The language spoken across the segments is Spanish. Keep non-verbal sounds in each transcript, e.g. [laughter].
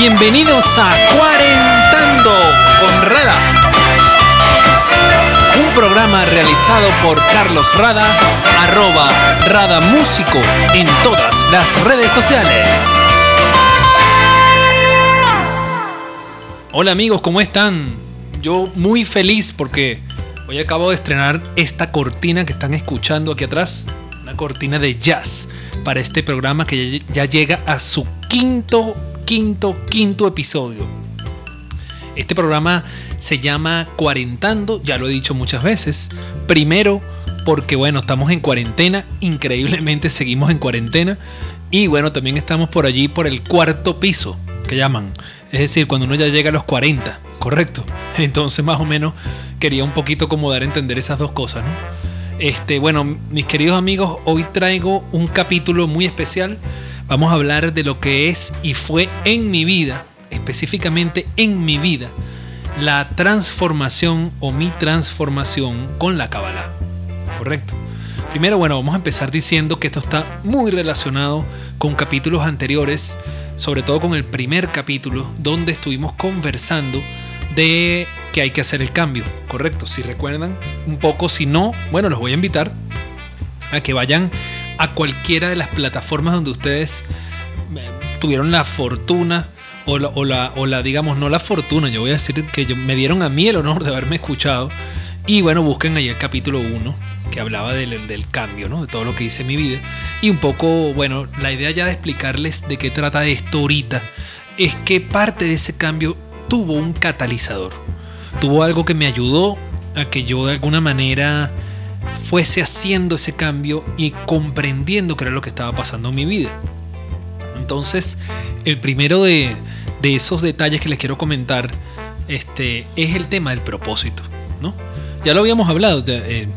Bienvenidos a Cuarentando con Rada. Un programa realizado por Carlos Rada, arroba Rada Músico en todas las redes sociales. Hola amigos, ¿cómo están? Yo muy feliz porque hoy acabo de estrenar esta cortina que están escuchando aquí atrás. Una cortina de jazz para este programa que ya llega a su quinto quinto, quinto episodio. Este programa se llama Cuarentando, ya lo he dicho muchas veces. Primero, porque bueno, estamos en cuarentena, increíblemente seguimos en cuarentena. Y bueno, también estamos por allí por el cuarto piso, que llaman. Es decir, cuando uno ya llega a los 40, correcto. [laughs] Entonces más o menos quería un poquito como dar a entender esas dos cosas, ¿no? Este, bueno, mis queridos amigos, hoy traigo un capítulo muy especial Vamos a hablar de lo que es y fue en mi vida, específicamente en mi vida, la transformación o mi transformación con la Kabbalah. Correcto. Primero, bueno, vamos a empezar diciendo que esto está muy relacionado con capítulos anteriores, sobre todo con el primer capítulo, donde estuvimos conversando de que hay que hacer el cambio, correcto. Si recuerdan un poco, si no, bueno, los voy a invitar a que vayan a cualquiera de las plataformas donde ustedes eh, tuvieron la fortuna o la, digamos, no la fortuna, yo voy a decir que me dieron a mí el honor de haberme escuchado. Y bueno, busquen ahí el capítulo 1 que hablaba del, del, cambio, ¿no? De todo lo que hice en mi vida. Y un poco, bueno, la idea ya de explicarles de qué trata esto ahorita es que parte de ese cambio tuvo un catalizador. Tuvo algo que me ayudó a que yo de alguna manera fuese haciendo ese cambio y comprendiendo qué era lo que estaba pasando en mi vida. Entonces, el primero de, esos detalles que les quiero comentar este, es el tema del propósito. ¿no? Ya lo habíamos hablado, eh,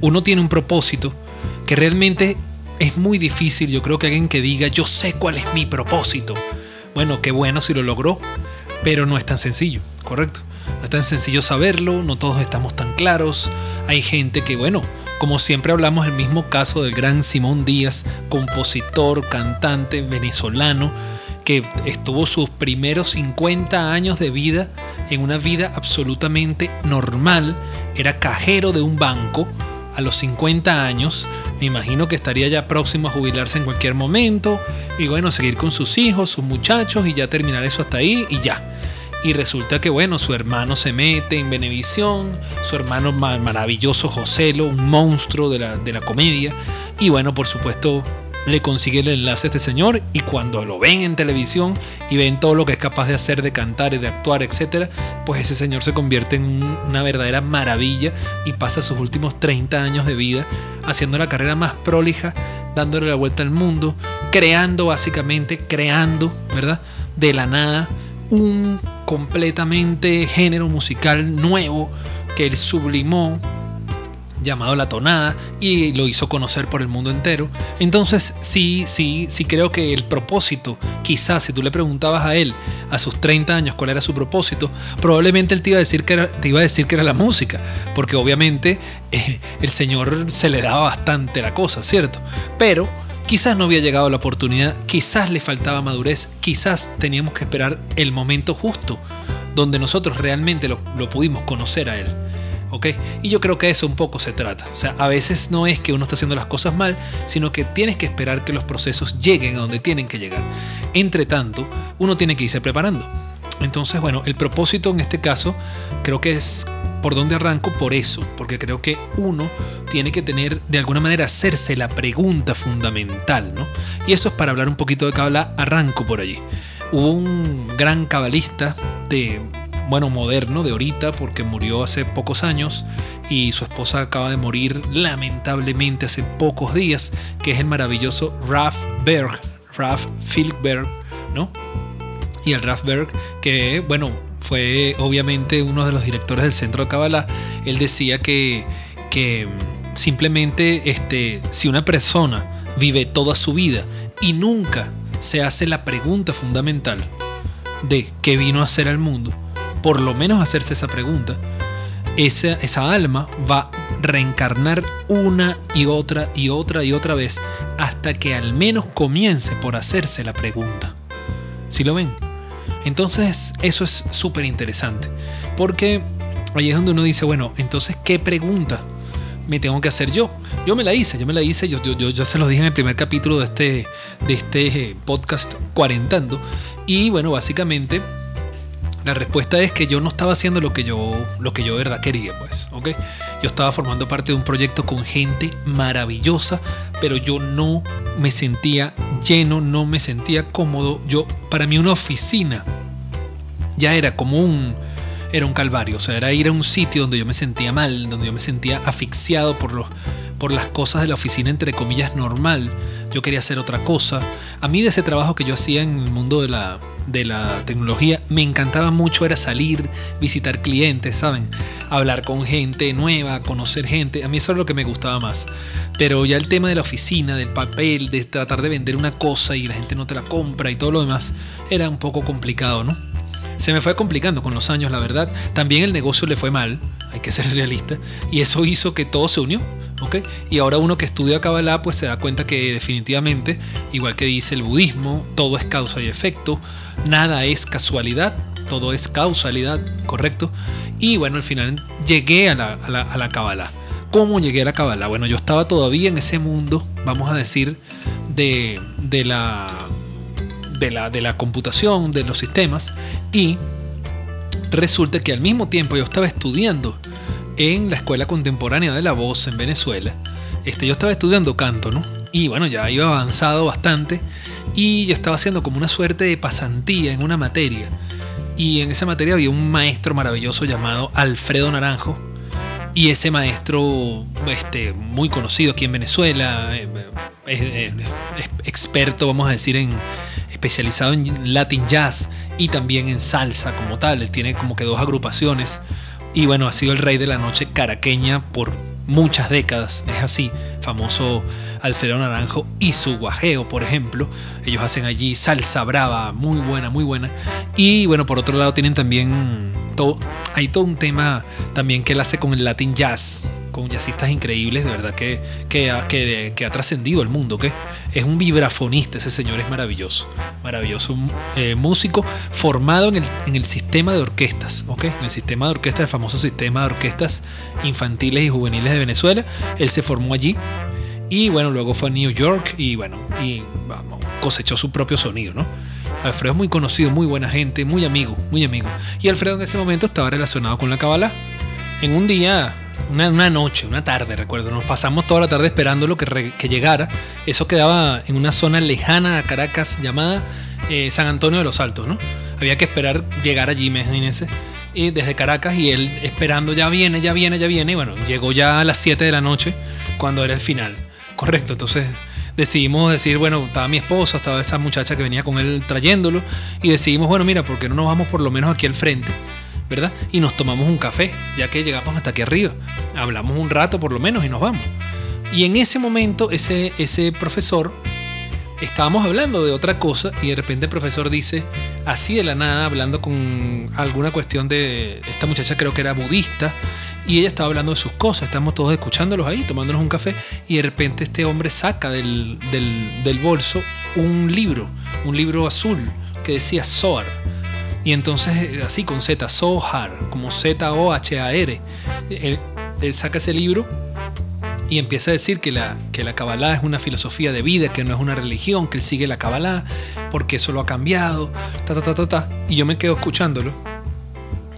uno tiene un propósito que realmente es muy difícil, yo creo que alguien que diga, yo sé cuál es mi propósito. Bueno, qué bueno si lo logró, pero no es tan sencillo, ¿correcto? No es tan sencillo saberlo, no todos estamos tan claros. Hay gente que, bueno, como siempre hablamos el mismo caso del gran Simón Díaz, compositor, cantante venezolano, que estuvo sus primeros 50 años de vida en una vida absolutamente normal. Era cajero de un banco a los 50 años. Me imagino que estaría ya próximo a jubilarse en cualquier momento. Y bueno, seguir con sus hijos, sus muchachos y ya terminar eso hasta ahí y ya. Y resulta que, bueno, su hermano se mete en Benevisión, su hermano maravilloso Joselo, un monstruo de la, de la comedia. Y bueno, por supuesto, le consigue el enlace a este señor y cuando lo ven en televisión y ven todo lo que es capaz de hacer, de cantar y de actuar, etc., pues ese señor se convierte en una verdadera maravilla y pasa sus últimos 30 años de vida haciendo la carrera más prolija, dándole la vuelta al mundo, creando básicamente, creando, ¿verdad? De la nada un completamente género musical nuevo que él sublimó llamado La Tonada y lo hizo conocer por el mundo entero. Entonces sí, sí, sí creo que el propósito, quizás si tú le preguntabas a él a sus 30 años cuál era su propósito, probablemente él te iba a decir que era, te iba a decir que era la música, porque obviamente eh, el Señor se le daba bastante la cosa, ¿cierto? Pero Quizás no había llegado la oportunidad, quizás le faltaba madurez, quizás teníamos que esperar el momento justo donde nosotros realmente lo, pudimos conocer a él. ¿ok? Y yo creo que eso un poco se trata. O sea, a veces no es que uno está haciendo las cosas mal, sino que tienes que esperar que los procesos lleguen a donde tienen que llegar. Entre tanto, uno tiene que irse preparando. Entonces, bueno, el propósito en este caso creo que es ¿Por dónde arranco? Por eso, porque creo que uno tiene que tener, de alguna manera, hacerse la pregunta fundamental, ¿no? Y eso es para hablar un poquito de Kabbalah, arranco por allí. Hubo un gran cabalista de, bueno, moderno, de ahorita, porque murió hace pocos años y su esposa acaba de morir lamentablemente hace pocos días, que es el maravilloso Raf Berg, Raf Filkberg, ¿no? Y el Raf Berg, que, bueno, fue obviamente uno de los directores del centro de Kabbalah, él decía que, simplemente este, si una persona vive toda su vida y nunca se hace la pregunta fundamental de qué vino a hacer al mundo, por lo menos hacerse esa pregunta, esa, esa alma va a reencarnar una y otra y otra y otra vez hasta que al menos comience por hacerse la pregunta. ¿Sí lo ven? Entonces eso es súper interesante, porque ahí es donde uno dice, bueno, entonces, ¿qué pregunta me tengo que hacer yo? Yo me la hice, yo me la hice, yo, yo, ya se los dije en el primer capítulo de este, de este podcast Cuarentando, y bueno, básicamente la respuesta es que yo no estaba haciendo lo que yo, lo que yo verdad quería, pues, ¿ok? Yo estaba formando parte de un proyecto con gente maravillosa, pero yo no me sentía lleno, no me sentía cómodo. Yo, para mí una oficina ya era como un, era un calvario, o sea, era ir a un sitio donde yo me sentía mal, donde yo me sentía asfixiado por, los, por las cosas de la oficina, entre comillas, normal. Yo quería hacer otra cosa. A mí de ese trabajo que yo hacía en el mundo de la, de la tecnología, me encantaba mucho era salir, visitar clientes, ¿saben? Hablar con gente nueva, conocer gente. A mí eso es lo que me gustaba más. Pero ya el tema de la oficina, del papel, de tratar de vender una cosa y la gente no te la compra y todo lo demás, era un poco complicado, ¿no? Se me fue complicando con los años, la verdad. También el negocio le fue mal, hay que ser [laughs] realista, y eso hizo que todo se unió. Y ahora uno que estudia Kabbalah pues se da cuenta que definitivamente, igual que dice el budismo, todo es causa y efecto, nada es casualidad, todo es causalidad, ¿correcto? Y bueno, al final llegué a la, a la, Kabbalah. ¿Cómo llegué a la Kabbalah? Bueno, yo estaba todavía en ese mundo, vamos a decir, de, de, la, de, la, de la computación, de los sistemas, y resulta que al mismo tiempo yo estaba estudiando en la Escuela Contemporánea de la Voz en Venezuela. Este, yo estaba estudiando canto, ¿no? Y bueno, ya iba avanzado bastante y yo estaba haciendo como una suerte de pasantía en una materia. Y en esa materia había un maestro maravilloso llamado Alfredo Naranjo. Y ese maestro, este, muy conocido aquí en Venezuela, eh, es, experto, vamos a decir, en especializado en Latin Jazz y también en salsa como tal. Tiene como que dos agrupaciones y bueno, ha sido el rey de la noche caraqueña por muchas décadas. Es así, famoso Alfredo Naranjo y su guajeo, por ejemplo. Ellos hacen allí salsa brava, muy buena, muy buena. Y bueno, por otro lado tienen también todo, hay todo un tema también que él hace con el Latin Jazz con jazzistas increíbles, de verdad que, que, que, ha trascendido el mundo, que es un vibrafonista, ese señor es maravilloso, maravilloso eh, músico formado en el, en el, sistema de orquestas, ¿ok? En el sistema de orquestas, el famoso sistema de orquestas infantiles y juveniles de Venezuela, él se formó allí y bueno, luego fue a New York y bueno, y vamos, cosechó su propio sonido, ¿no? Alfredo es muy conocido, muy buena gente, muy amigo, muy amigo. Y Alfredo en ese momento estaba relacionado con la Kabbalah. En un día una, noche, una tarde, recuerdo. Nos pasamos toda la tarde esperando lo que, que llegara. Eso quedaba en una zona lejana a Caracas llamada eh, San Antonio de los Altos, ¿no? Había que esperar llegar allí, imagínense. Y desde Caracas y él esperando, ya viene, ya viene, ya viene. Y bueno, llegó ya a las 7 de la noche cuando era el final. Correcto, entonces decidimos decir, bueno, estaba mi esposa, estaba esa muchacha que venía con él trayéndolo. Y decidimos, bueno, mira, ¿por qué no nos vamos por lo menos aquí al frente? Y nos tomamos un café, ya que llegamos hasta aquí arriba. Hablamos un rato por lo menos y nos vamos. Y en ese momento ese, ese profesor, estábamos hablando de otra cosa y de repente el profesor dice, así de la nada, hablando con alguna cuestión de, esta muchacha creo que era budista, y ella estaba hablando de sus cosas, estamos todos escuchándolos ahí, tomándonos un café, y de repente este hombre saca del, del, del bolso un libro, un libro azul que decía Soar y entonces, eh, así con Z, Zohar, como Z-O-H-A-R, él, saca ese libro y empieza a decir que la, que la Kabbalah es una filosofía de vida, que no es una religión, que él sigue la Kabbalah, porque eso lo ha cambiado, ta, ta, ta, ta, ta. Y yo me quedo escuchándolo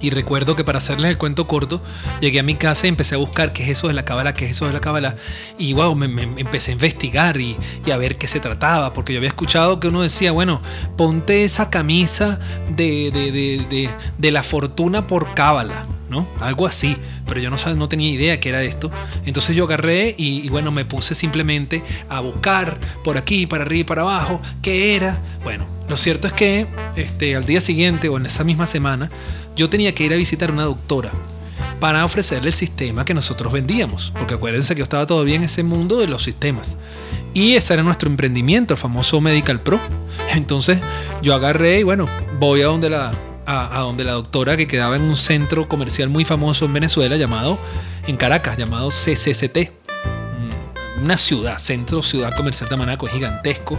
y recuerdo que para hacerles el cuento corto, llegué a mi casa y empecé a buscar qué es eso de la cábala, qué es eso de la cábala. Y wow, me, empecé a investigar y, a ver qué se trataba, porque yo había escuchado que uno decía, bueno, ponte esa camisa de, de, de, la fortuna por cábala. ¿no? Algo así, pero yo no, no tenía idea qué era esto. Entonces yo agarré y, y, bueno, me puse simplemente a buscar por aquí, para arriba y para abajo, qué era. Bueno, lo cierto es que este, al día siguiente o en esa misma semana yo tenía que ir a visitar una doctora para ofrecerle el sistema que nosotros vendíamos, porque acuérdense que yo estaba todavía en ese mundo de los sistemas. Y ese era nuestro emprendimiento, el famoso Medical Pro. Entonces yo agarré y bueno, voy a donde la, a, donde la doctora que quedaba en un centro comercial muy famoso en Venezuela llamado, en Caracas, llamado CCCT. Mm, una ciudad, centro ciudad comercial de Manaco, gigantesco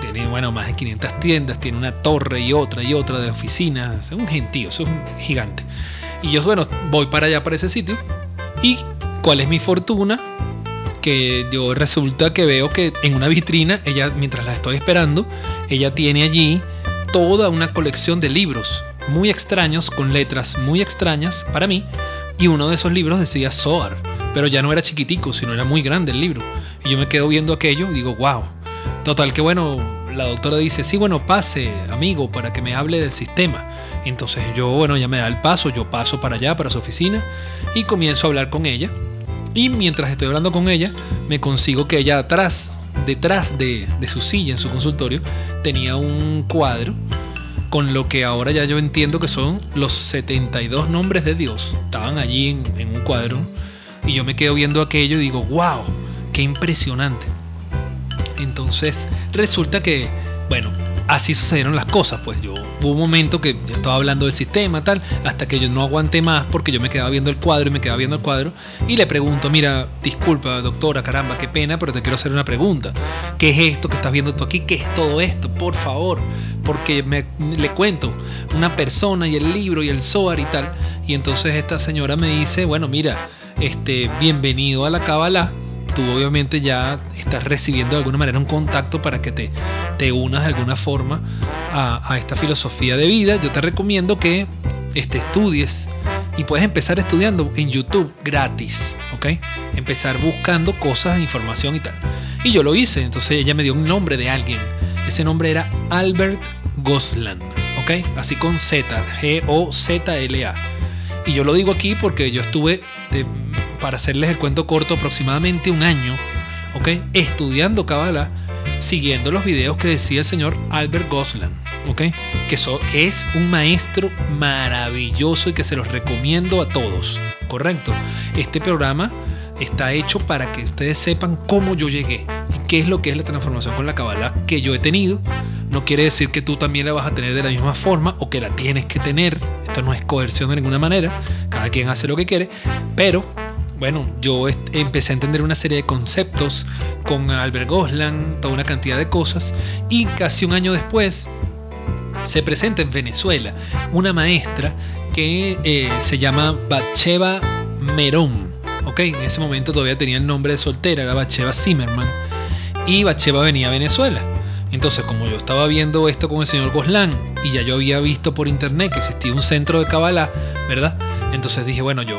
Tiene, bueno, más de 500 tiendas, tiene una torre y otra y otra de oficinas. Es un gentío, es un gigante. Y yo, bueno, voy para allá, para ese sitio. ¿Y cuál es mi fortuna? Que yo resulta que veo que en una vitrina, ella, mientras la estoy esperando, ella tiene allí toda una colección de libros muy extraños, con letras muy extrañas para mí. Y uno de esos libros decía Soar, pero ya no era chiquitico, sino era muy grande el libro. Y yo me quedo viendo aquello y digo, wow. Total que bueno, la doctora dice, sí, bueno, pase, amigo, para que me hable del sistema. Entonces yo, bueno, ya me da el paso, yo paso para allá, para su oficina, y comienzo a hablar con ella. Y mientras estoy hablando con ella, me consigo que ella atrás, detrás de, su silla en su consultorio, tenía un cuadro con lo que ahora ya yo entiendo que son los 72 nombres de Dios. Estaban allí en, un cuadro y yo me quedo viendo aquello y digo, wow, qué impresionante. Entonces resulta que, bueno, así sucedieron las cosas. Pues yo hubo un momento que yo estaba hablando del sistema, tal, hasta que yo no aguanté más porque yo me quedaba viendo el cuadro y me quedaba viendo el cuadro y le pregunto, mira, disculpa, doctora, caramba, qué pena, pero te quiero hacer una pregunta. ¿Qué es esto que estás viendo tú aquí? ¿Qué es todo esto? Por favor, porque me, le cuento una persona y el libro y el SOAR y tal. Y entonces esta señora me dice, bueno, mira, este, bienvenido a la Kabbalah obviamente ya estás recibiendo de alguna manera un contacto para que te, te unas de alguna forma a, esta filosofía de vida, yo te recomiendo que este, estudies y puedes empezar estudiando en YouTube gratis, ¿ok? Empezar buscando cosas, información y tal. Y yo lo hice, entonces ella me dio un nombre de alguien. Ese nombre era Albert Goslan, ¿ok? Así con Z, G-O-Z-L-A. Y yo lo digo aquí porque yo estuve de, para hacerles el cuento corto, aproximadamente un año, ¿ok? Estudiando Kabbalah, siguiendo los videos que decía el señor Albert Goslan, ¿ok? Que, que es un maestro maravilloso y que se los recomiendo a todos, ¿correcto? Este programa está hecho para que ustedes sepan cómo yo llegué y qué es lo que es la transformación con la Kabbalah que yo he tenido. No quiere decir que tú también la vas a tener de la misma forma o que la tienes que tener. Esto no es coerción de ninguna manera. Cada quien hace lo que quiere. Pero bueno, yo empecé a entender una serie de conceptos con Albert Goslan, toda una cantidad de cosas, y casi un año después se presenta en Venezuela una maestra que eh, se llama Bacheva Merón. Ok, en ese momento todavía tenía el nombre de soltera, era Bacheva Zimmerman, y Bacheva venía a Venezuela. Entonces, como yo estaba viendo esto con el señor Goslan y ya yo había visto por internet que existía un centro de Kabbalah, ¿verdad? Entonces dije, bueno, yo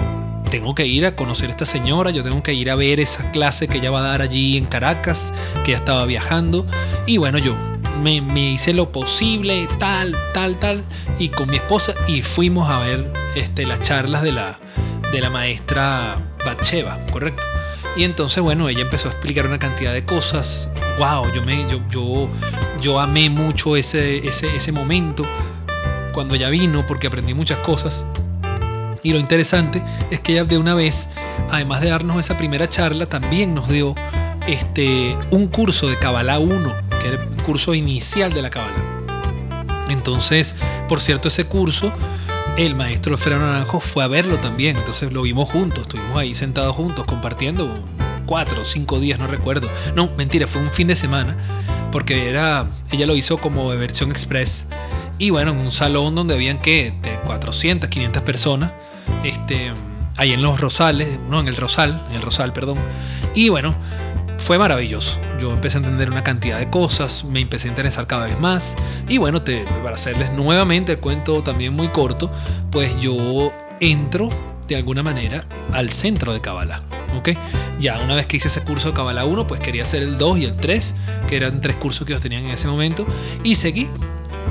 tengo que ir a conocer a esta señora, yo tengo que ir a ver esa clase que ella va a dar allí en Caracas, que ya estaba viajando. Y bueno, yo me, hice lo posible, tal, tal, tal, y con mi esposa, y fuimos a ver este, las charlas de la, de la maestra Batsheva, ¿correcto? Y entonces, bueno, ella empezó a explicar una cantidad de cosas. ¡Wow! Yo, me, yo, yo, yo amé mucho ese, ese, ese momento cuando ella vino porque aprendí muchas cosas. Y lo interesante es que ella de una vez, además de darnos esa primera charla, también nos dio este, un curso de Kabbalah 1, que era el curso inicial de la Kabbalah. Entonces, por cierto, ese curso, el maestro Alfredo Naranjo fue a verlo también. Entonces lo vimos juntos, estuvimos ahí sentados juntos compartiendo cuatro o cinco días, no recuerdo. No, mentira, fue un fin de semana, porque era, ella lo hizo como de versión express. Y bueno, en un salón donde habían que 400, 500 personas este, ahí en los Rosales, no, en el Rosal, en el Rosal, perdón. Y bueno, fue maravilloso. Yo empecé a entender una cantidad de cosas, me empecé a interesar cada vez más. Y bueno, te, para hacerles nuevamente el cuento también muy corto, pues yo entro de alguna manera al centro de Kabbalah. ¿ok? Ya una vez que hice ese curso de Kabbalah 1, pues quería hacer el 2 y el 3, que eran tres cursos que ellos tenían en ese momento, y seguí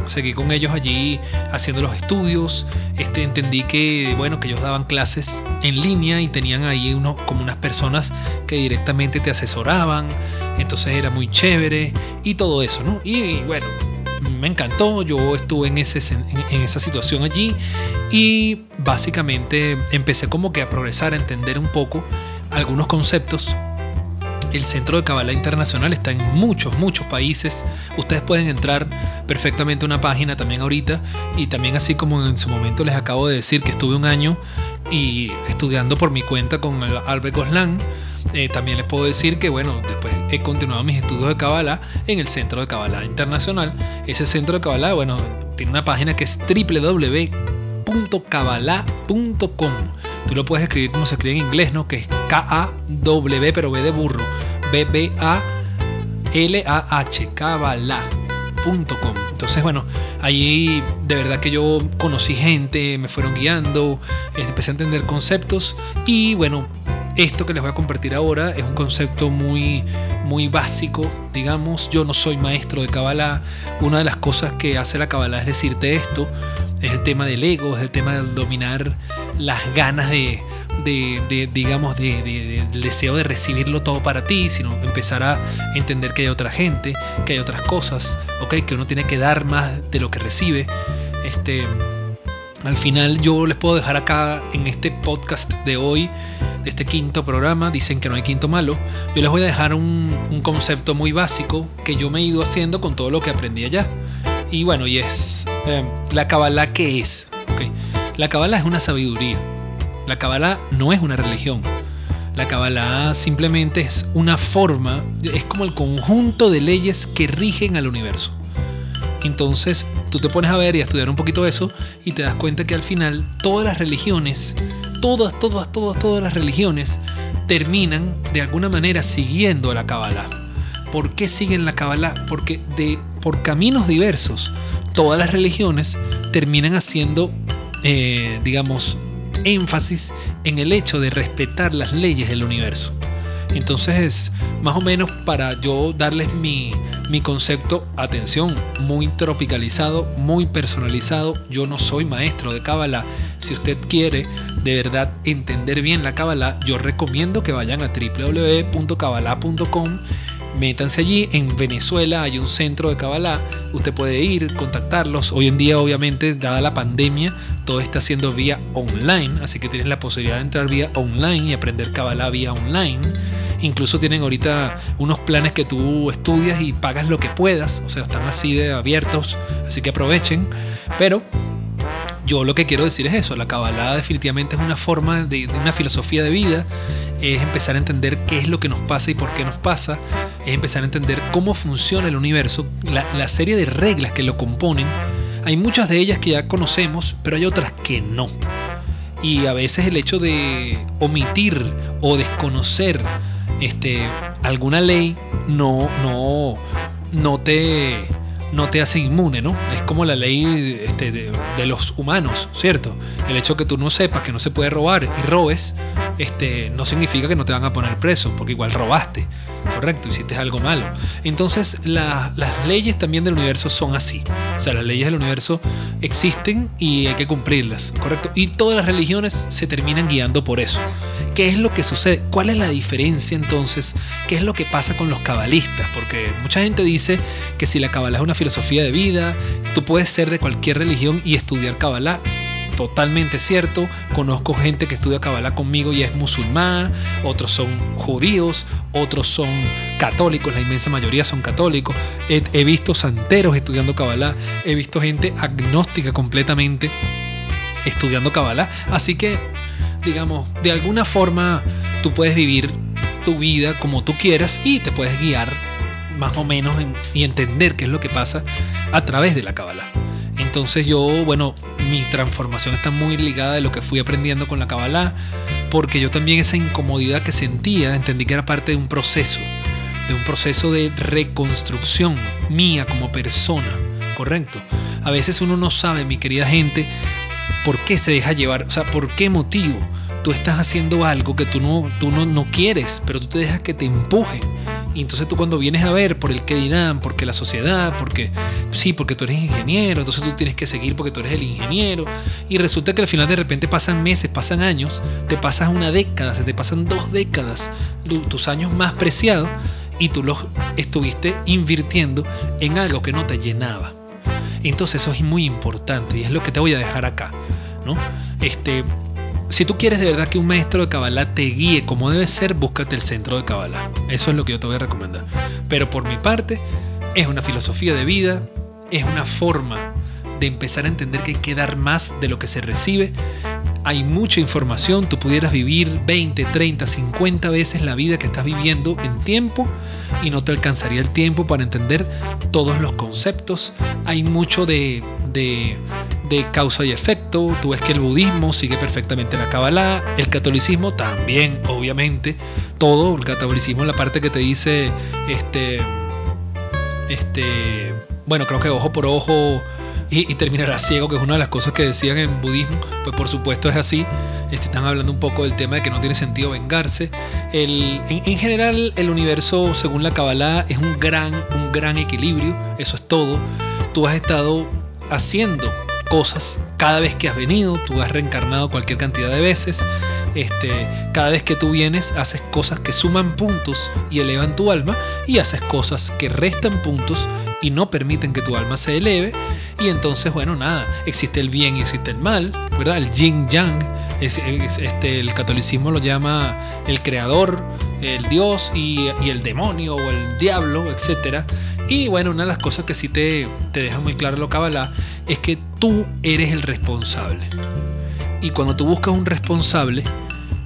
seguí con ellos allí haciendo los estudios. Este, entendí que, bueno, que ellos daban clases en línea y tenían ahí uno, como unas personas que directamente te asesoraban. Entonces era muy chévere y todo eso, ¿no? Y, bueno, me encantó. Yo estuve en, ese, en esa situación allí y básicamente empecé como que a progresar, a entender un poco algunos conceptos el Centro de Kabbalah Internacional está en muchos, muchos países. Ustedes pueden entrar perfectamente a una página también ahorita. Y también así como en su momento les acabo de decir que estuve un año y estudiando por mi cuenta con Albert Goslan. Eh, también les puedo decir que, bueno, después he continuado mis estudios de Kabbalah en el Centro de Kabbalah Internacional. Ese centro de Kabbalah, bueno, tiene una página que es www.kabbalah.com. Tú lo puedes escribir como se escribe en inglés, ¿no? Que es K-A-W, pero B de burro. B-B-A-L-A-H, Kabbalah.com. Entonces, bueno, ahí de verdad que yo conocí gente, me fueron guiando, empecé a entender conceptos y bueno, esto que les voy a compartir ahora es un concepto muy, muy básico, digamos. Yo no soy maestro de Kabbalah. Una de las cosas que hace la Kabbalah es decirte esto. Es el tema del ego, es el tema de dominar las ganas de, de, digamos, de, del deseo de recibirlo todo para ti, sino empezar a entender que hay otra gente, que hay otras cosas, ¿ok? Que uno tiene que dar más de lo que recibe. Este, al final yo les puedo dejar acá en este podcast de hoy, de este quinto programa, dicen que no hay quinto malo, yo les voy a dejar un, un concepto muy básico que yo me he ido haciendo con todo lo que aprendí allá. Y bueno, y es eh, la Kabbalah, ¿qué es? La Kabbalah es una sabiduría la Kabbalah no es una religión. La Kabbalah simplemente es una forma, es como el conjunto de leyes que rigen al universo. Entonces tú te pones a ver y a estudiar un poquito eso y te das cuenta que al final todas las religiones, todas, todas, todas, todas las religiones terminan de alguna manera siguiendo a la Kabbalah. ¿Por qué siguen la Kabbalah? Porque de, por caminos diversos, todas las religiones terminan haciendo, eh, digamos, énfasis en el hecho de respetar las leyes del universo. Entonces, más o menos para yo darles mi, mi concepto, atención, muy tropicalizado, muy personalizado. Yo no soy maestro de Kabbalah. Si usted quiere de verdad entender bien la Kabbalah, yo recomiendo que vayan a www.kabbalah.com métanse allí. En Venezuela hay un centro de Kabbalah. Usted puede ir, contactarlos. Hoy en día, obviamente, dada la pandemia, todo está haciendo vía online. Así que tienes la posibilidad de entrar vía online y aprender Kabbalah vía online. Incluso tienen ahorita unos planes que tú estudias y pagas lo que puedas. O sea, están así de abiertos. Así que aprovechen. Pero yo lo que quiero decir es eso, la Kabbalah definitivamente es una forma de, una filosofía de vida, es empezar a entender qué es lo que nos pasa y por qué nos pasa, es empezar a entender cómo funciona el universo, la, serie de reglas que lo componen. Hay muchas de ellas que ya conocemos, pero hay otras que no. Y a veces el hecho de omitir o desconocer este, alguna ley no, no, no te no te hace inmune, ¿no? Es como la ley este, de, los humanos, ¿cierto? El hecho de que tú no sepas que no se puede robar y robes, este, no significa que no te van a poner preso, porque igual robaste, ¿correcto? Hiciste algo malo. Entonces, las leyes también del universo son así. O sea, las leyes del universo existen y hay que cumplirlas, ¿correcto? Y todas las religiones se terminan guiando por eso. ¿Qué es lo que sucede? ¿Cuál es la diferencia entonces? ¿Qué es lo que pasa con los cabalistas? Porque mucha gente dice que si la cabala es una filosofía de vida, tú puedes ser de cualquier religión y estudiar cabala. Totalmente cierto. Conozco gente que estudia cabala conmigo y es musulmán, otros son judíos, otros son católicos, la inmensa mayoría son católicos. He, visto santeros estudiando cabala, he visto gente agnóstica completamente estudiando cabala. Así que digamos, de alguna forma tú puedes vivir tu vida como tú quieras y te puedes guiar más o menos y entender qué es lo que pasa a través de la Kabbalah. Entonces yo, bueno, mi transformación está muy ligada de lo que fui aprendiendo con la Kabbalah, porque yo también esa incomodidad que sentía, entendí que era parte de un proceso, de un proceso de reconstrucción mía como persona, ¿correcto? A veces uno no sabe, mi querida gente, por qué se deja llevar, o sea, por qué motivo tú estás haciendo algo que tú no, tú no, no quieres, pero tú te dejas que te empujen. Y entonces tú cuando vienes a ver por el que dirán, porque la sociedad, porque sí, porque tú eres ingeniero, entonces tú tienes que seguir porque tú eres el ingeniero. Y resulta que al final de repente pasan meses, pasan años, te pasas una década, se te pasan dos décadas, tus años más preciados, y tú los estuviste invirtiendo en algo que no te llenaba. Entonces eso es muy importante y es lo que te voy a dejar acá, ¿no? Este, si tú quieres de verdad que un maestro de Kabbalah te guíe como debe ser, búscate el centro de Kabbalah. Eso es lo que yo te voy a recomendar. Pero por mi parte, es una filosofía de vida, es una forma de empezar a entender que hay que dar más de lo que se recibe. hay mucha información, tú pudieras vivir 20, 30, 50 veces la vida que estás viviendo en tiempo y no te alcanzaría el tiempo para entender todos los conceptos. Hay mucho de, de, de causa y efecto. Tú ves que el budismo sigue perfectamente la Kabbalah, el catolicismo también, obviamente. Todo, el catolicismo, la parte que te dice, este, este, bueno, creo que ojo por ojo y, terminará ciego, que es una de las cosas que decían en budismo, pues por supuesto es así. Este, están hablando un poco del tema de que no tiene sentido vengarse. El, en, general, el universo, según la Kabbalah, es un gran, un gran equilibrio. Eso es todo. Tú has estado haciendo cosas cada vez que has venido, tú has reencarnado cualquier cantidad de veces. Este, cada vez que tú vienes, haces cosas que suman puntos y elevan tu alma, y haces cosas que restan puntos y no permiten que tu alma se eleve. Y entonces, bueno, nada, existe el bien y existe el mal, ¿verdad? El yin yang, es, este, el catolicismo lo llama el creador, el dios y, el demonio o el diablo, etc. Y bueno, una de las cosas que sí te, te deja muy claro lo Kabbalah es que tú eres el responsable. Y cuando tú buscas un responsable,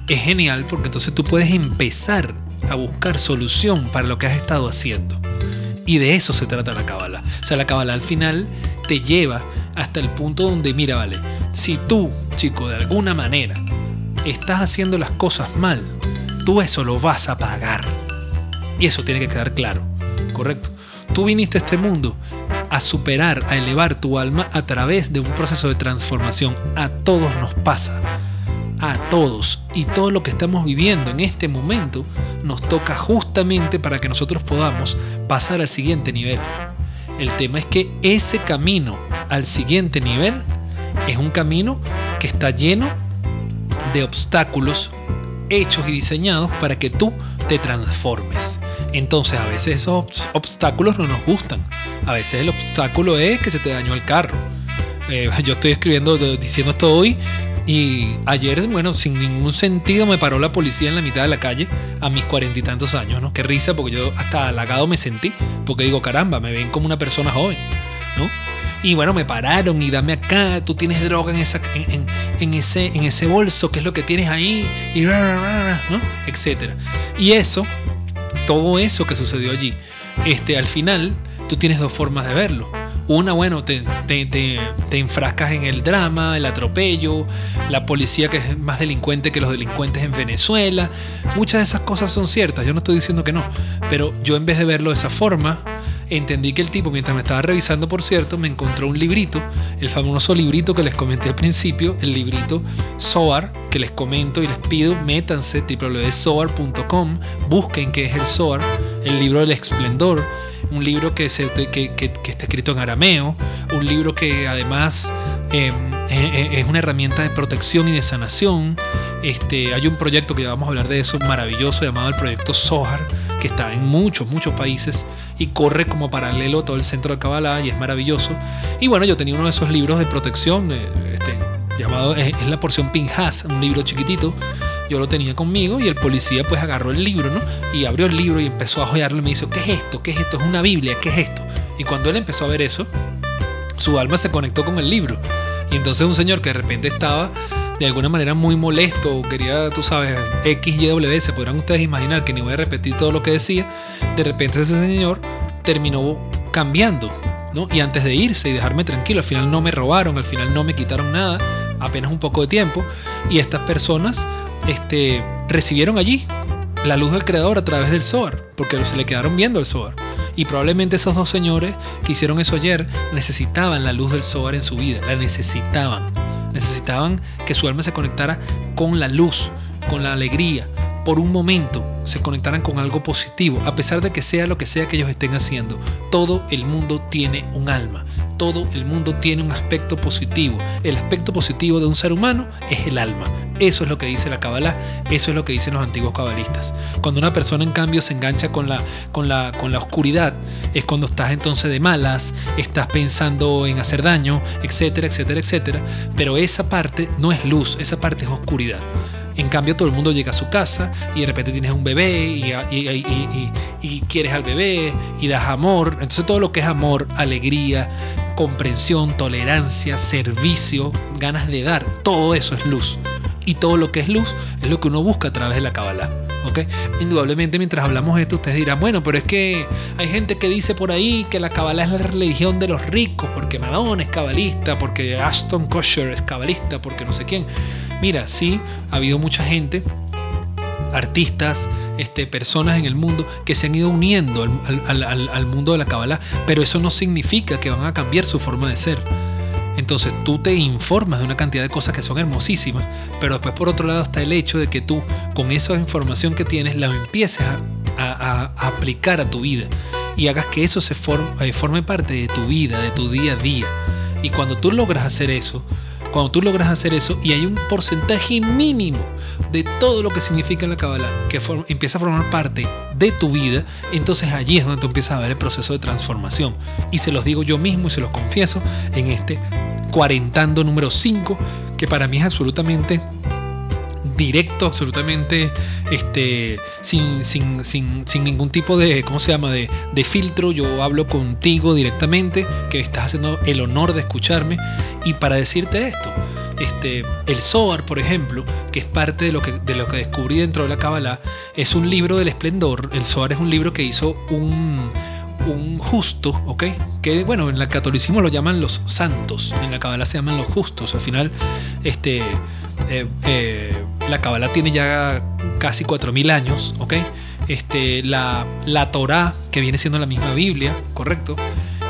es genial porque entonces tú puedes empezar a buscar solución para lo que has estado haciendo. Y de eso se trata la cábala. O sea, la cábala al final te lleva hasta el punto donde, mira, vale, si tú, chico, de alguna manera estás haciendo las cosas mal, tú eso lo vas a pagar. Y eso tiene que quedar claro, ¿correcto? Tú viniste a este mundo a superar, a elevar tu alma a través de un proceso de transformación. A todos nos pasa. A todos. Y todo lo que estamos viviendo en este momento nos toca justamente para que nosotros podamos pasar al siguiente nivel. El tema es que ese camino al siguiente nivel es un camino que está lleno de obstáculos hechos y diseñados para que tú te transformes. Entonces a veces esos obstáculos no nos gustan. A veces el obstáculo es que se te dañó el carro. Eh, [laughs] yo estoy escribiendo, diciendo esto hoy y ayer, bueno, sin ningún sentido me paró la policía en la mitad de la calle a mis cuarenta y tantos años, ¿no? Qué risa, porque yo hasta halagado me sentí, porque digo, caramba, me ven como una persona joven. Y bueno, me pararon y dame acá, tú tienes droga en, esa, en, ese, en ese bolso, ¿qué es lo que tienes ahí? Y. Etcétera. Y eso, todo eso que sucedió allí, este, al final, tú tienes dos formas de verlo una, bueno, te, te, enfrascas en el drama, el atropello, la policía que es más delincuente que los delincuentes en Venezuela. Muchas de esas cosas son ciertas, yo no estoy diciendo que no. Pero yo en vez de verlo de esa forma, entendí que el tipo, mientras me estaba revisando, por cierto, me encontró un librito, el famoso librito que les comenté al principio, el librito SOAR, que les comento y les pido, métanse www.soar.com, busquen qué es el SOAR, el libro del esplendor un libro que, se, que, está escrito en arameo, un libro que además em, e, e, es una herramienta de protección y de sanación. Este, hay un proyecto que vamos a hablar de eso maravilloso llamado el proyecto Sohar, está en muchos, muchos países y corre como paralelo todo el centro de Kabbalah y es maravilloso. Y bueno, yo tenía uno de esos libros de protección, este, llamado, es, es la porción Pinhas, un libro chiquitito yo lo tenía conmigo y el policía pues agarró el libro, ¿no? Y abrió el libro y empezó a joyarlo y me dijo, ¿qué es esto? ¿Qué es esto? Es una Biblia, ¿qué es esto? Y cuando él empezó a ver eso, su alma se conectó con el libro. Y entonces un señor que de repente estaba de alguna manera muy molesto, quería, tú sabes, X, Y, W, se podrán ustedes imaginar que ni voy a repetir todo lo que decía, de repente ese señor terminó cambiando, ¿no? Y antes de irse y dejarme tranquilo, al final no me robaron, al final no me quitaron nada, apenas un poco de tiempo, y estas personas este, recibieron allí la luz del creador a través del Zohar, porque se le quedaron viendo el Zohar. Y probablemente esos dos señores que hicieron eso ayer necesitaban la luz del Zohar en su vida, la necesitaban. Necesitaban que su alma se conectara con la luz, con la alegría, por un momento se conectaran con algo positivo, a pesar de que sea lo que sea que ellos estén haciendo. Todo el mundo tiene un alma, todo el mundo tiene un aspecto positivo. El aspecto positivo de un ser humano es el alma. Eso es lo que dice la Kabbalah, eso es lo que dicen los antiguos cabalistas. Cuando una persona en cambio se engancha con la, con la, con la oscuridad, es cuando estás entonces de malas, estás pensando en hacer daño, etcétera, etcétera, etcétera. Pero esa parte no es luz, esa parte es oscuridad. En cambio, todo el mundo llega a su casa y de repente tienes un bebé y, quieres al bebé y das amor. Entonces todo lo que es amor, alegría, comprensión, tolerancia, servicio, ganas de dar, todo eso es luz. Y todo lo que es luz es lo que uno busca a través de la Kabbalah. Indudablemente mientras hablamos de esto ustedes dirán, bueno, pero es que hay gente que dice por ahí que la Kabbalah es la religión de los ricos, porque Madonna es cabalista, porque Ashton Kutcher es cabalista, porque no sé quién. Mira, sí, ha habido mucha gente, artistas, este, personas en el mundo que se han ido uniendo al, mundo de la Kabbalah, pero eso no significa que van a cambiar su forma de ser. Entonces tú te informas de una cantidad de cosas que son hermosísimas, pero después por otro lado está el hecho de que tú con esa información que tienes la empieces a, aplicar a tu vida y hagas que eso se eh, forme parte de tu vida, de tu día a día. Y cuando tú logras hacer eso, cuando tú logras hacer eso y hay un porcentaje mínimo de todo lo que significa la Kabbalah que empieza a formar parte de tu vida, entonces allí es donde tú empiezas a ver el proceso de transformación. Y se los digo yo mismo y se los confieso en este cuarentando número 5, que para mí es absolutamente directo, absolutamente este, sin, sin, ningún tipo de, ¿cómo se llama?, de, de, filtro. Yo hablo contigo directamente, que estás haciendo el honor de escucharme. Y para decirte esto, este, el Zohar, por ejemplo, que es parte de lo que, de lo que descubrí dentro de la Kabbalah, es un libro del esplendor. El Zohar es un libro que hizo un, un justo. Que bueno, en el catolicismo lo llaman los santos, en la Kabbalah se llaman los justos. Al final, este, eh, eh, la Kabbalah tiene ya casi 4.000 años, ¿ok? Este, la, la Torah, que viene siendo la misma Biblia, ¿correcto?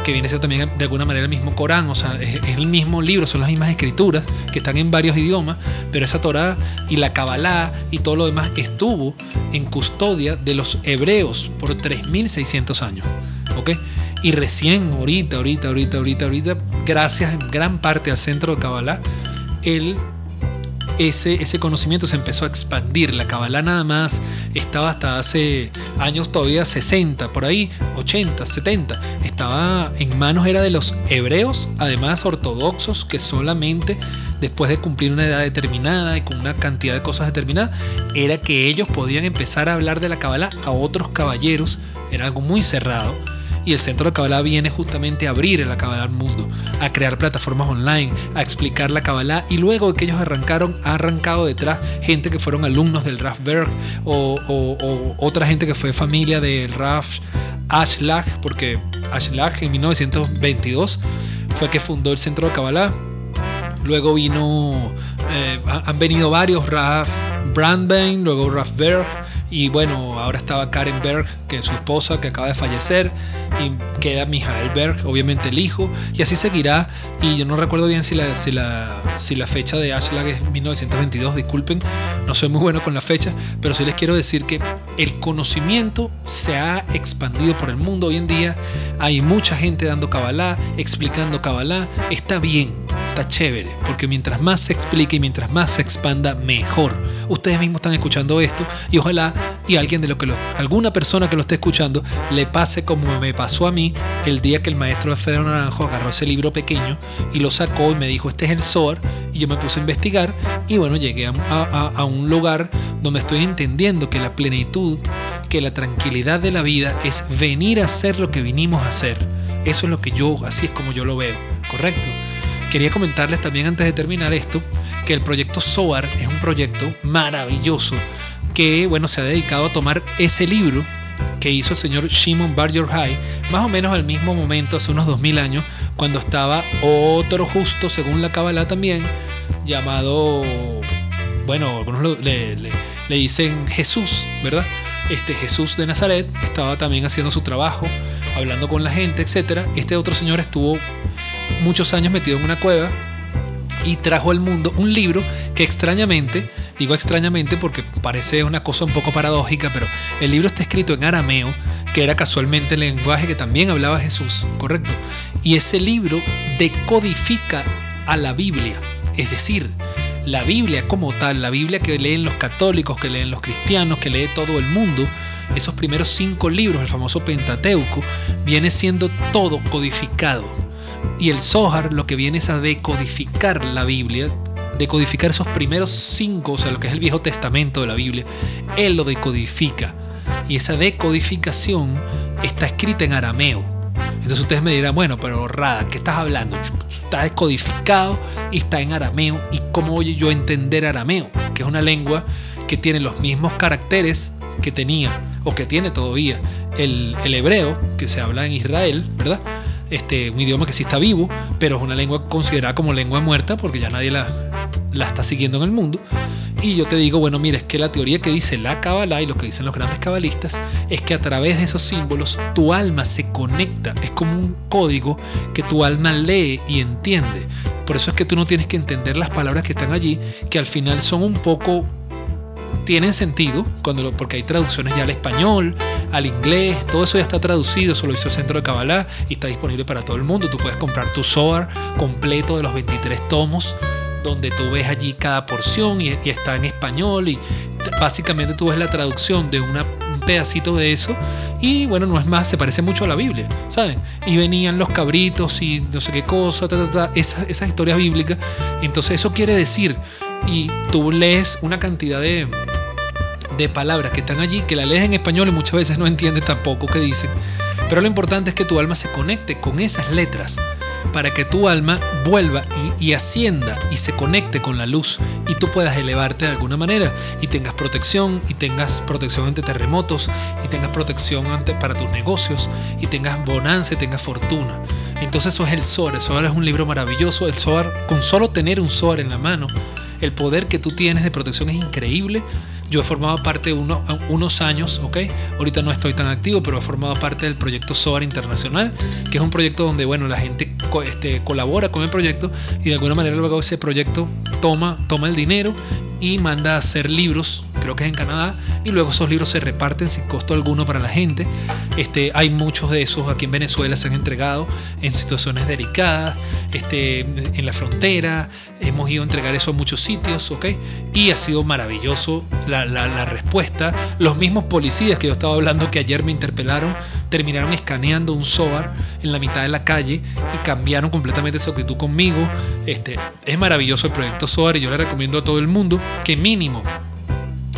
Que viene siendo también de alguna manera el mismo Corán, o sea, es, el mismo libro, son las mismas escrituras que están en varios idiomas, pero esa Torah y la Kabbalah y todo lo demás estuvo en custodia de los hebreos por 3.600 años, ¿ok? Y recién, ahorita, ahorita, ahorita, ahorita, ahorita, gracias en gran parte al centro de Kabbalah, el ese, ese conocimiento se empezó a expandir. La Kabbalah nada más estaba hasta hace años todavía 60, por ahí, 80, 70. Estaba en manos, era de los hebreos, además ortodoxos, que solamente después de cumplir una edad determinada y con una cantidad de cosas determinadas, era que ellos podían empezar a hablar de la Kabbalah a otros caballeros. Era algo muy cerrado y el Centro de Kabbalah viene justamente a abrir la Kabbalah al mundo, a crear plataformas online, a explicar la Kabbalah y luego que ellos arrancaron, ha arrancado detrás gente que fueron alumnos del Raf Berg o, otra gente que fue familia del Raf Ashlag, porque Ashlag en 1922 fue que fundó el Centro de Kabbalah. Luego vino, eh, han venido varios, Raf Brandbein, luego Raf Berg, y bueno, ahora estaba Karen Berg, que es su esposa, que acaba de fallecer y queda Mijael Berg, obviamente el hijo, y así seguirá. Y yo no recuerdo bien si la, si la, si la fecha de Ashlag es 1922, disculpen, no soy muy bueno con la fecha, pero sí les quiero decir que el conocimiento se ha expandido por el mundo. Hoy en día hay mucha gente dando Kabbalah, explicando Kabbalah, está bien, está chévere, porque mientras más se explique y mientras más se expanda, mejor. Ustedes mismos están escuchando esto y ojalá y alguien de lo que alguna persona que lo esté escuchando le pase como me pasó a mí el día que el maestro Alfredo Naranjo agarró ese libro pequeño y lo sacó y me dijo este es el SOAR y yo me puse a investigar y bueno llegué a, a un lugar donde estoy entendiendo que la plenitud, que la tranquilidad de la vida es venir a hacer lo que vinimos a hacer. Eso es lo que yo, así es como yo lo veo, ¿correcto? Quería comentarles también antes de terminar esto que el proyecto SOAR es un proyecto maravilloso que bueno, se ha dedicado a tomar ese libro que hizo el señor Shimon Bar Yochai, más o menos al mismo momento, hace unos 2000 años, cuando estaba otro justo, según la Kabbalah también, llamado, bueno, algunos le, dicen Jesús, ¿verdad? Este Jesús de Nazaret estaba también haciendo su trabajo, hablando con la gente, etc. Este otro señor estuvo muchos años metido en una cueva y trajo al mundo un libro que extrañamente, digo extrañamente porque parece una cosa un poco paradójica, pero el libro está escrito en arameo, que era casualmente el lenguaje que también hablaba Jesús, ¿correcto? Y ese libro decodifica a la Biblia, es decir, la Biblia como tal, la Biblia que leen los católicos, que leen los cristianos, que lee todo el mundo, esos primeros cinco libros, el famoso Pentateuco, viene siendo todo codificado y el Zohar lo que viene es a decodificar la Biblia, decodificar esos primeros cinco, o sea, lo que es el Viejo Testamento de la Biblia. Él lo decodifica. Y esa decodificación está escrita en arameo. Entonces ustedes me dirán, bueno, pero Rada, ¿qué estás hablando? Está descodificado y está en arameo. ¿Y cómo voy yo a entender arameo? Que es una lengua que tiene los mismos caracteres que tenía o que tiene todavía el, el hebreo, que se habla en Israel, ¿verdad? Este, un idioma que sí está vivo, pero es una lengua considerada como lengua muerta porque ya nadie la, la está siguiendo en el mundo. Y yo te digo, bueno, mira, es que la teoría que dice la Kabbalah y lo que dicen los grandes cabalistas es que a través de esos símbolos tu alma se conecta. Es como un código que tu alma lee y entiende. Por eso es que tú no tienes que entender las palabras que están allí, que al final son un poco tienen sentido cuando porque hay traducciones ya al español, al inglés, todo eso ya está traducido, eso lo hizo el Centro de Kabbalah y está disponible para todo el mundo. Tú puedes comprar tu Zohar completo de los 23 tomos donde tú ves allí cada porción y, está en español y básicamente tú ves la traducción de un pedacito de eso y bueno, no es más, se parece mucho a la Biblia, ¿saben? Y venían los cabritos y no sé qué cosa, esas, esas historias bíblicas. Entonces eso quiere decir, y tú lees una cantidad de, de palabras que están allí, que la lees en español y muchas veces no entiendes tampoco qué dicen. Pero lo importante es que tu alma se conecte con esas letras para que tu alma vuelva y, ascienda y se conecte con la luz y tú puedas elevarte de alguna manera y tengas protección y tengas protección ante terremotos y tengas protección para tus negocios y tengas bonanza y tengas fortuna. Entonces eso es el Zohar. El Zohar es un libro maravilloso. El Zohar, con solo tener un Zohar en la mano, el poder que tú tienes de protección es increíble yo he formado parte de unos años, ¿ok? Ahorita no estoy tan activo, pero he formado parte del proyecto SOAR Internacional, que es un proyecto donde, bueno, la gente este, colabora con el proyecto y de alguna manera luego ese proyecto toma, toma el dinero y manda a hacer libros, creo que es en Canadá, y luego esos libros se reparten sin costo alguno para la gente. Este, hay muchos de esos aquí en Venezuela, se han entregado en situaciones delicadas, este, en la frontera, hemos ido a entregar eso a muchos sitios, ¿ok? Y ha sido maravilloso la, la respuesta. Los mismos policías que yo estaba hablando que ayer me interpelaron, terminaron escaneando un SOAR en la mitad de la calle y cambiaron completamente su actitud conmigo. Este, es maravilloso el proyecto SOAR y yo le recomiendo a todo el mundo que mínimo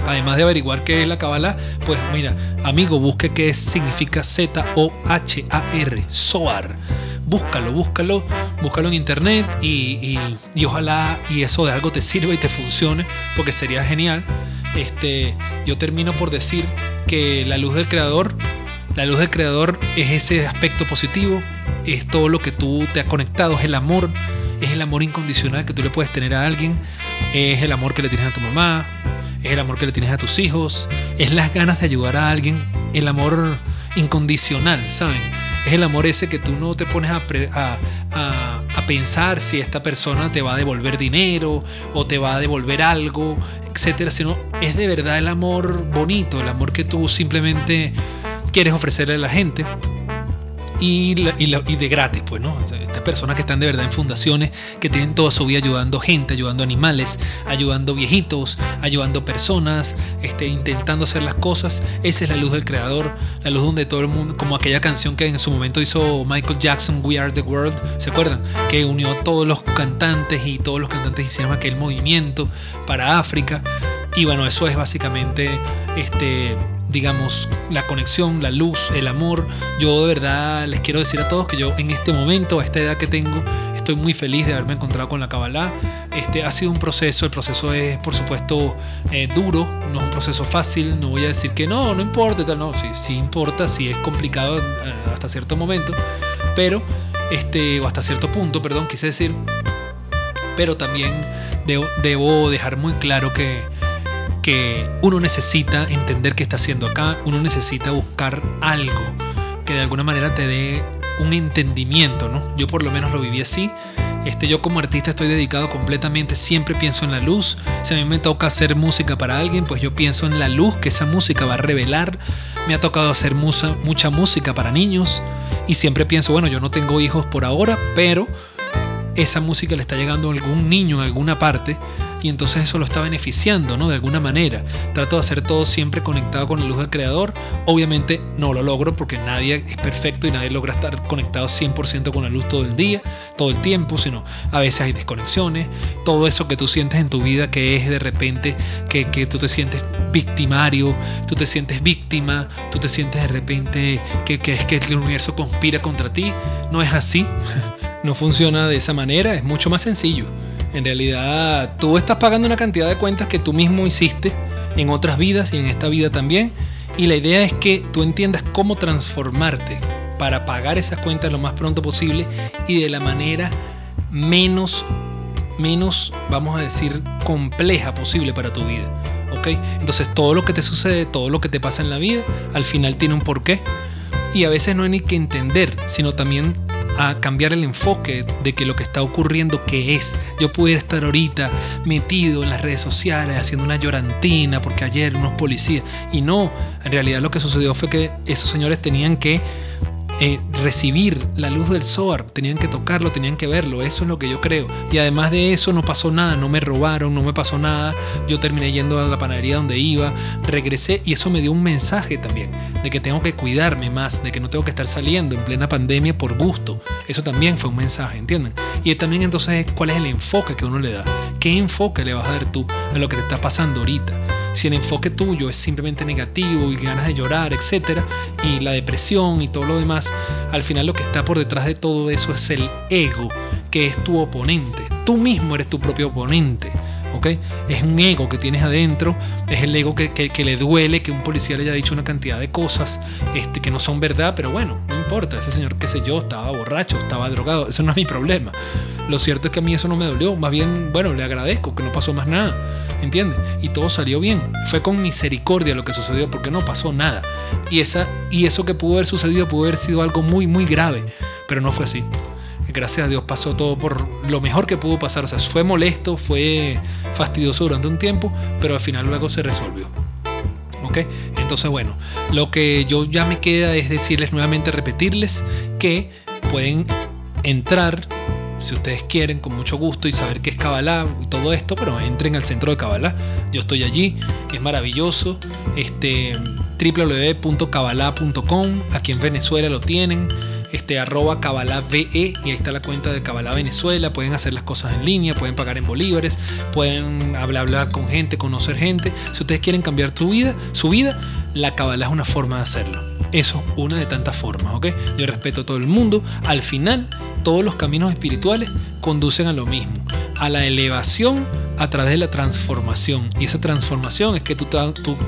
además de averiguar qué es la Kabbalah, pues mira, amigo, busque qué significa Z-O-H-A-R, SOAR. Búscalo, búscalo, búscalo en internet y, ojalá y eso de algo te sirva y te funcione, porque sería genial. Este, yo termino por decir que la luz del creador, la luz del creador es ese aspecto positivo, es todo lo que tú te has conectado, es el amor, es el amor incondicional que tú le puedes tener a alguien, es el amor que le tienes a tu mamá, es el amor que le tienes a tus hijos, es las ganas de ayudar a alguien, el amor incondicional, ¿saben? Es el amor ese que tú no te pones a, a, pensar si esta persona te va a devolver dinero o te va a devolver algo, etcétera, sino es de verdad el amor bonito, el amor que tú simplemente quieres ofrecerle a la gente y, de gratis, pues, ¿no? Estas personas que están de verdad en fundaciones, que tienen toda su vida ayudando gente, ayudando animales, ayudando viejitos, ayudando personas, este, intentando hacer las cosas. Esa es la luz del creador, la luz donde todo el mundo, como aquella canción que en su momento hizo Michael Jackson, We Are the World, ¿se acuerdan? Que unió a todos los cantantes y todos los cantantes hicieron aquel movimiento para África. Y bueno, eso es básicamente este digamos, la conexión, la luz, el amor. Yo de verdad les quiero decir a todos que yo en este momento, a esta edad que tengo, estoy muy feliz de haberme encontrado con la Kabbalah. Este ha sido un proceso, el proceso es por supuesto eh, duro, no es un proceso fácil, no voy a decir que no, no importa, tal, no, sí, sí importa, sí es complicado eh, hasta cierto momento, pero, este, o hasta cierto punto, perdón, quise decir, pero también debo dejar muy claro que que uno necesita entender qué está haciendo acá, uno necesita buscar algo que de alguna manera te dé un entendimiento, ¿no? Yo por lo menos lo viví así. Este, yo como artista estoy dedicado completamente, siempre pienso en la luz. Si a mí me toca hacer música para alguien, pues yo pienso en la luz que esa música va a revelar. Me ha tocado hacer mucha música para niños y siempre pienso, bueno, yo no tengo hijos por ahora, pero esa música le está llegando a algún niño en alguna parte y entonces eso lo está beneficiando, ¿no? De alguna manera. Trato de hacer todo siempre conectado con la luz del creador. Obviamente no lo logro porque nadie es perfecto y nadie logra estar conectado 100% con la luz todo el día, todo el tiempo, sino a veces hay desconexiones. Todo eso que tú sientes en tu vida que es de repente que, que tú te sientes victimario, tú te sientes víctima, tú te sientes de repente que, que es que el universo conspira contra ti. No es así. [laughs] No funciona de esa manera, es mucho más sencillo. En realidad, tú estás pagando una cantidad de cuentas que tú mismo hiciste en otras vidas y en esta vida también. Y la idea es que tú entiendas cómo transformarte para pagar esas cuentas lo más pronto posible y de la manera menos, menos, vamos a decir, compleja posible para tu vida. ¿Ok? Entonces todo lo que te sucede, todo lo que te pasa en la vida, al final tiene un porqué. Y a veces no hay ni que entender, sino también a cambiar el enfoque de que lo que está ocurriendo que es. Yo pudiera estar ahorita metido en las redes sociales haciendo una llorantina porque ayer unos policías y no, en realidad lo que sucedió fue que esos señores tenían que eh, recibir la luz del SOAR, tenían que tocarlo, tenían que verlo, eso es lo que yo creo. Y además de eso no pasó nada, no me robaron, no me pasó nada, yo terminé yendo a la panadería donde iba, regresé y eso me dio un mensaje también, de que tengo que cuidarme más, de que no tengo que estar saliendo en plena pandemia por gusto. Eso también fue un mensaje, ¿entienden? Y también entonces cuál es el enfoque que uno le da, qué enfoque le vas a dar tú a lo que te está pasando ahorita si el enfoque tuyo es simplemente negativo y ganas de llorar, etc., y la depresión y todo lo demás, al final lo que está por detrás de todo eso es el ego, que es tu oponente. Tú mismo eres tu propio oponente. ¿ok? Es un ego que tienes adentro, es el ego que, que, le duele que un policía le haya dicho una cantidad de cosas este, que no son verdad, pero bueno, no importa, ese señor, qué sé yo, estaba borracho, estaba drogado, eso no es mi problema. Lo cierto es que a mí eso no me dolió, más bien, bueno, le agradezco que no pasó más nada. ¿Entiendes? Y todo salió bien. Fue con misericordia lo que sucedió porque no pasó nada. Y, esa, y eso que pudo haber sucedido pudo haber sido algo muy, muy grave, pero no fue así. Gracias a Dios pasó todo por lo mejor que pudo pasar. O sea, fue molesto, fue fastidioso durante un tiempo, pero al final luego se resolvió. ¿Ok? Entonces, bueno, lo que yo ya me queda es decirles nuevamente, repetirles que pueden entrar si ustedes quieren, con mucho gusto y saber qué es Kabbalah y todo esto, pero entren al centro de Kabbalah. Yo estoy allí, es maravilloso. Este www.kabbalah.com, aquí en Venezuela lo tienen. Este arroba VE y ahí está la cuenta de Kabbalah Venezuela. Pueden hacer las cosas en línea, pueden pagar en bolívares, pueden hablar, hablar con gente, conocer gente. Si ustedes quieren cambiar su vida, su vida, la Kabbalah es una forma de hacerlo. Eso es una de tantas formas, ¿ok? Yo respeto a todo el mundo. Al final, todos los caminos espirituales conducen a lo mismo, a la elevación a través de la transformación. Y esa transformación es que tú,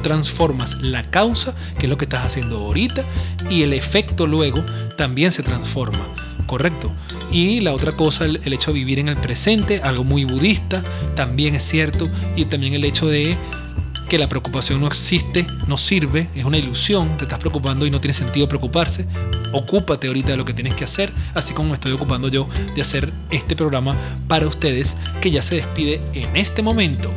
transformas la causa, que es lo que estás haciendo ahorita, y el efecto luego también se transforma. Correcto. Y la otra cosa, el hecho de vivir en el presente, algo muy budista, también es cierto. Y también el hecho de que la preocupación no existe, no sirve, es una ilusión, te estás preocupando y no tiene sentido preocuparse. Ocúpate ahorita de lo que tienes que hacer, así como me estoy ocupando yo de hacer este programa para ustedes que ya se despide en este momento.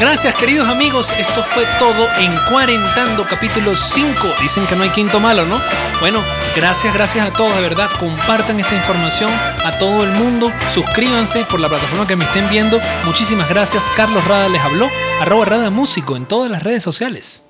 Gracias queridos amigos, esto fue todo en Cuarentando capítulo 5. Dicen que no hay quinto malo, ¿no? Bueno, gracias, gracias a todos, de verdad. Compartan esta información a todo el mundo. Suscríbanse por la plataforma que me estén viendo. Muchísimas gracias. Carlos Rada les habló. Arroba Rada Músico en todas las redes sociales.